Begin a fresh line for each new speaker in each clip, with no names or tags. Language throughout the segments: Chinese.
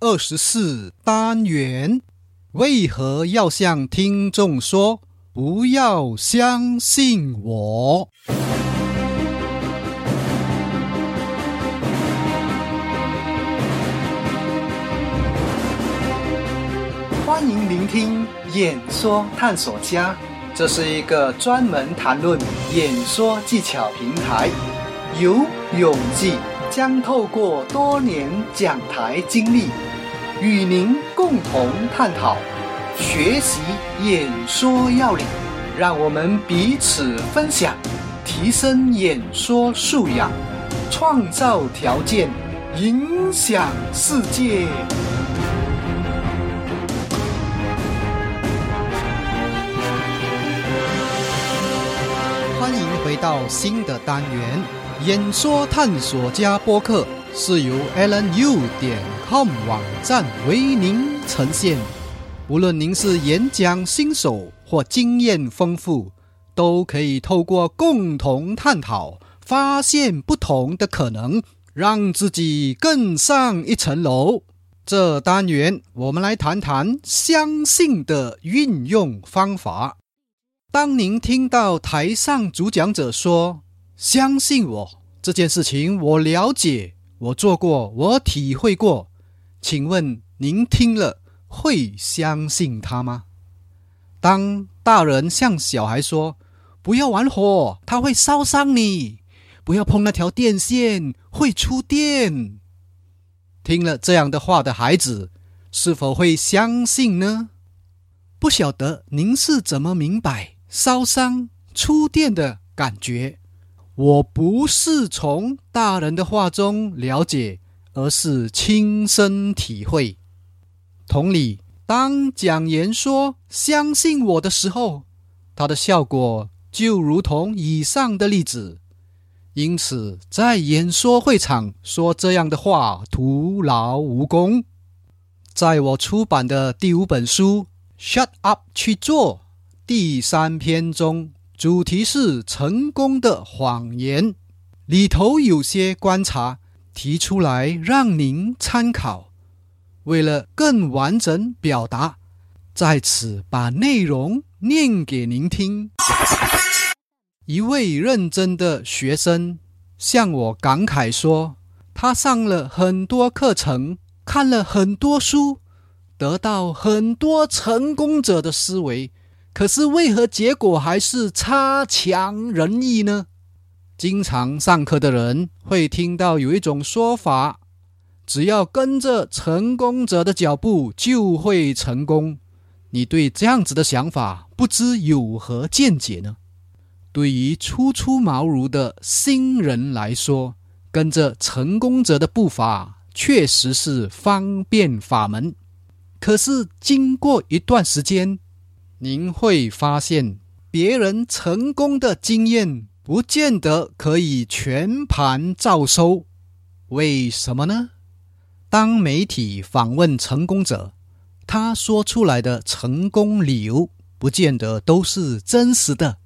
二十四单元：为何要向听众说不要相信我？欢迎聆听演说探索家，这是一个专门谈论演说技巧平台。由永记将透过多年讲台经历，与您共同探讨、学习演说要领，让我们彼此分享，提升演说素养，创造条件，影响世界。欢迎回到新的单元——演说探索家播客，是由 AlanU 点 com 网站为您呈现。无论您是演讲新手或经验丰富，都可以透过共同探讨，发现不同的可能，让自己更上一层楼。这单元我们来谈谈相信的运用方法。当您听到台上主讲者说“相信我”这件事情，我了解，我做过，我体会过，请问您听了会相信他吗？当大人向小孩说“不要玩火，他会烧伤你；不要碰那条电线，会触电”，听了这样的话的孩子，是否会相信呢？不晓得您是怎么明白？烧伤、触电的感觉，我不是从大人的话中了解，而是亲身体会。同理，当讲言说“相信我”的时候，它的效果就如同以上的例子。因此，在演说会场说这样的话徒劳无功。在我出版的第五本书《Shut Up 去做》。第三篇中，主题是成功的谎言，里头有些观察提出来让您参考。为了更完整表达，在此把内容念给您听。一位认真的学生向我感慨说：“他上了很多课程，看了很多书，得到很多成功者的思维。”可是为何结果还是差强人意呢？经常上课的人会听到有一种说法：只要跟着成功者的脚步，就会成功。你对这样子的想法不知有何见解呢？对于初出茅庐的新人来说，跟着成功者的步伐确实是方便法门。可是经过一段时间，您会发现，别人成功的经验不见得可以全盘照收。为什么呢？当媒体访问成功者，他说出来的成功理由不见得都是真实的。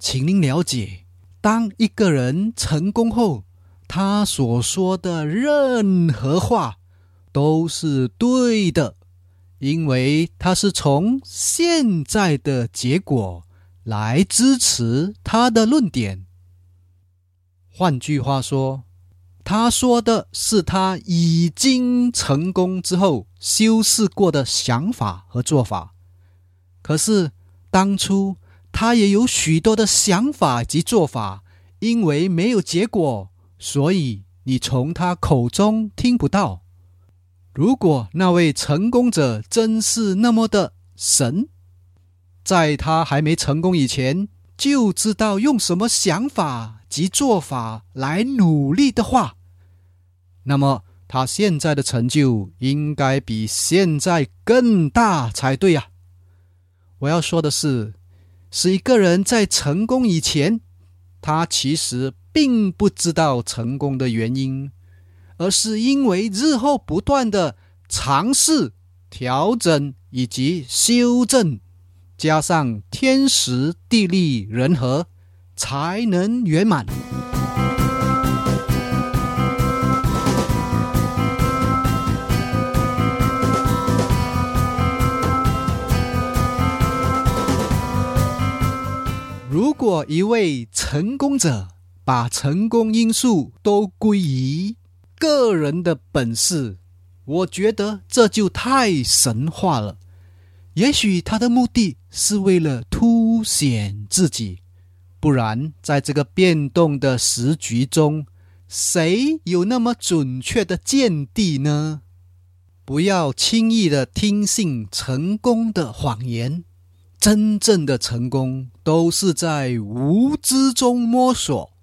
请您了解，当一个人成功后，他所说的任何话都是对的。因为他是从现在的结果来支持他的论点。换句话说，他说的是他已经成功之后修饰过的想法和做法。可是当初他也有许多的想法及做法，因为没有结果，所以你从他口中听不到。如果那位成功者真是那么的神，在他还没成功以前就知道用什么想法及做法来努力的话，那么他现在的成就应该比现在更大才对呀！我要说的是，是一个人在成功以前，他其实并不知道成功的原因。而是因为日后不断的尝试调整以及修正加上天时地利人和才能圆满。如果一位成功者把成功因素都归于个人的本事，我觉得这就太神话了。也许他的目的是为了凸显自己，不然在这个变动的时局中，谁有那么准确的见地呢？不要轻易的听信成功的谎言。真正的成功都是在无知中摸索。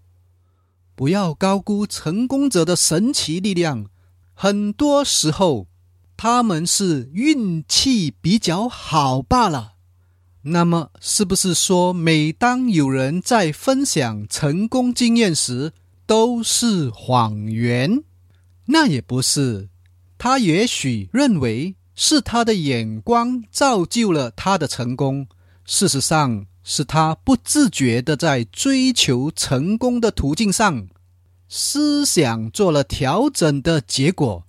不要高估成功者的神奇力量，很多时候他们是运气比较好罢了。那么，是不是说每当有人在分享成功经验时都是谎言？那也不是。他也许认为。是他的眼光造就了他的成功，事实上是他不自觉的在追求成功的途径上，思想做了调整的结果。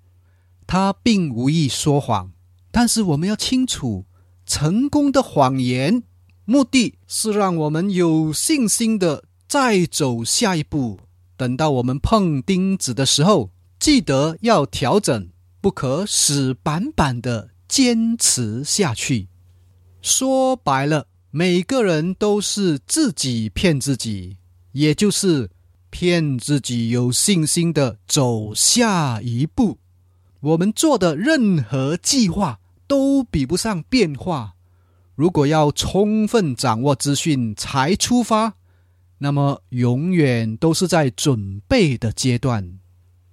他并无意说谎，但是我们要清楚，成功的谎言目的是让我们有信心的再走下一步。等到我们碰钉子的时候，记得要调整。不可死板板的坚持下去。说白了，每个人都是自己骗自己，也就是骗自己有信心的走下一步。我们做的任何计划都比不上变化。如果要充分掌握资讯才出发，那么永远都是在准备的阶段。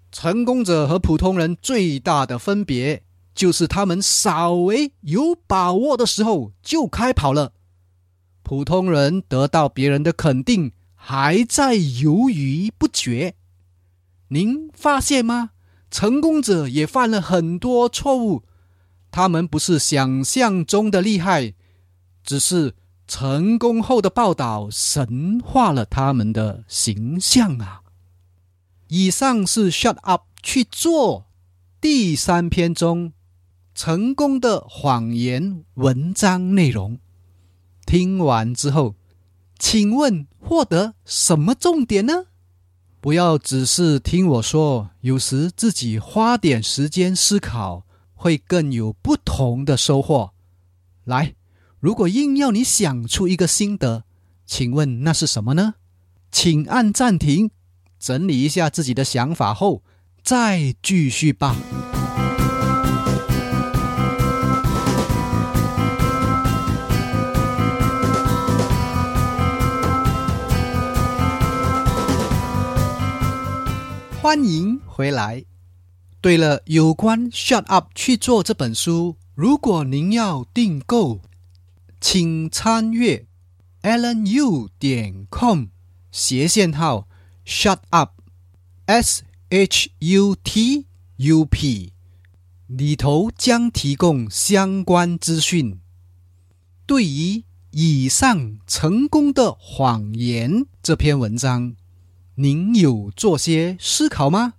成功者和普通人最大的分别，就是他们稍微有把握的时候就开跑了。普通人得到别人的肯定，还在犹豫不决。您发现吗？成功者也犯了很多错误，他们不是想象中的厉害，只是成功后的报道神化了他们的形象啊。以上是 “shut up” 去做第三篇中成功的谎言文章内容。听完之后，请问获得什么重点呢？不要只是听我说，有时自己花点时间思考，会更有不同的收获。来，如果硬要你想出一个心得，请问那是什么呢？请按暂停。整理一下自己的想法后，再继续吧。欢迎回来。对了，有关《Shut Up 去做》这本书，如果您要订购，请参阅 allenU 点 com 斜线号。Shut up，S H U T U P 里头将提供相关资讯。对于以上成功的谎言这篇文章，您有做些思考吗？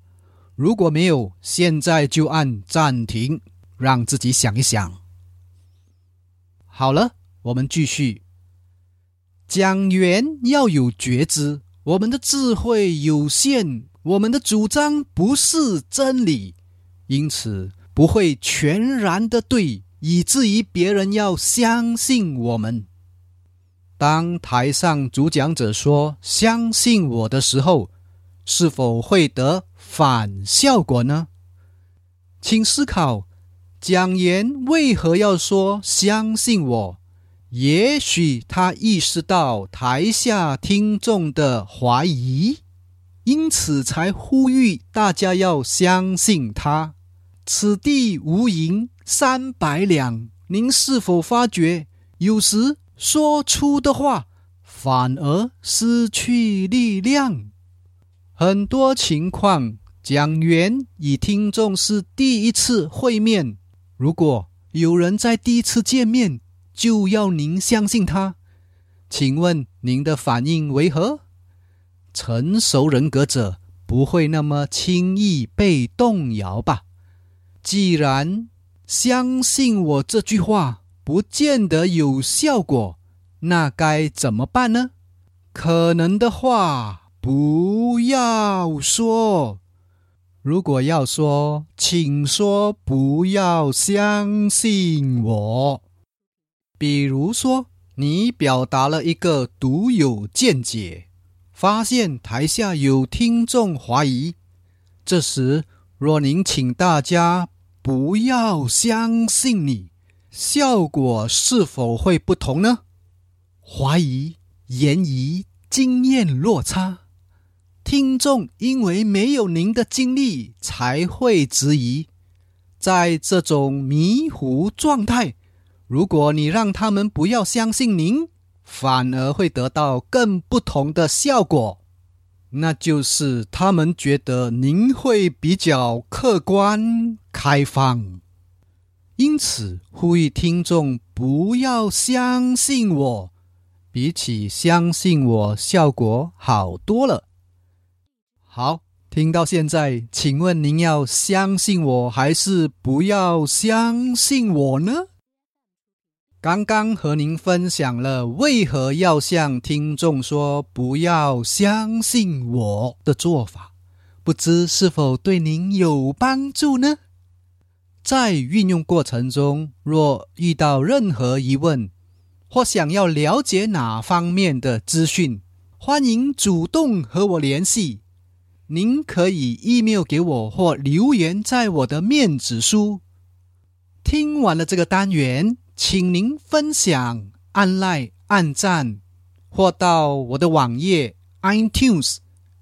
如果没有，现在就按暂停，让自己想一想。好了，我们继续。讲员要有觉知。我们的智慧有限，我们的主张不是真理，因此不会全然的对，以至于别人要相信我们。当台上主讲者说“相信我”的时候，是否会得反效果呢？请思考，讲言为何要说“相信我”？也许他意识到台下听众的怀疑，因此才呼吁大家要相信他。此地无银三百两，您是否发觉，有时说出的话反而失去力量？很多情况，讲员与听众是第一次会面。如果有人在第一次见面，就要您相信他，请问您的反应为何？成熟人格者不会那么轻易被动摇吧？既然相信我这句话不见得有效果，那该怎么办呢？可能的话不要说。如果要说，请说不要相信我。比如说，你表达了一个独有见解，发现台下有听众怀疑，这时若您请大家不要相信你，效果是否会不同呢？怀疑、言疑、经验落差。听众因为没有您的经历，才会质疑。在这种迷糊状态，如果你让他们不要相信您，反而会得到更不同的效果，那就是他们觉得您会比较客观开放。因此，呼吁听众不要相信我，比起相信我，效果好多了。好，听到现在，请问您要相信我还是不要相信我呢？刚刚和您分享了为何要向听众说不要相信我的做法，不知是否对您有帮助呢？在运用过程中，若遇到任何疑问或想要了解哪方面的资讯，欢迎主动和我联系。您可以 email 给我或留言在我的面子书。听完了这个单元，请您分享、按 like、按赞，或到我的网页 iTunes、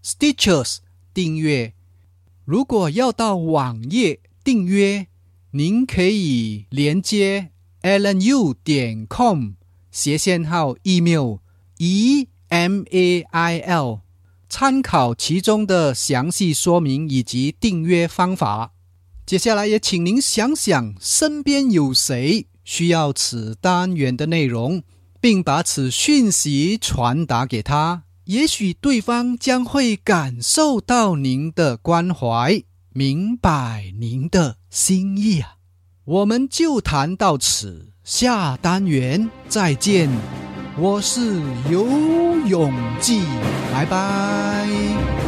Stitchers 订阅。如果要到网页订阅，您可以连接 alnu 点 com 斜线号 email e m a i l。参考其中的详细说明以及订阅方法。接下来也请您想想，身边有谁需要此单元的内容，并把此讯息传达给他，也许对方将会感受到您的关怀，明白您的心意啊！我们就谈到此，下单元再见。我是游泳记，拜拜。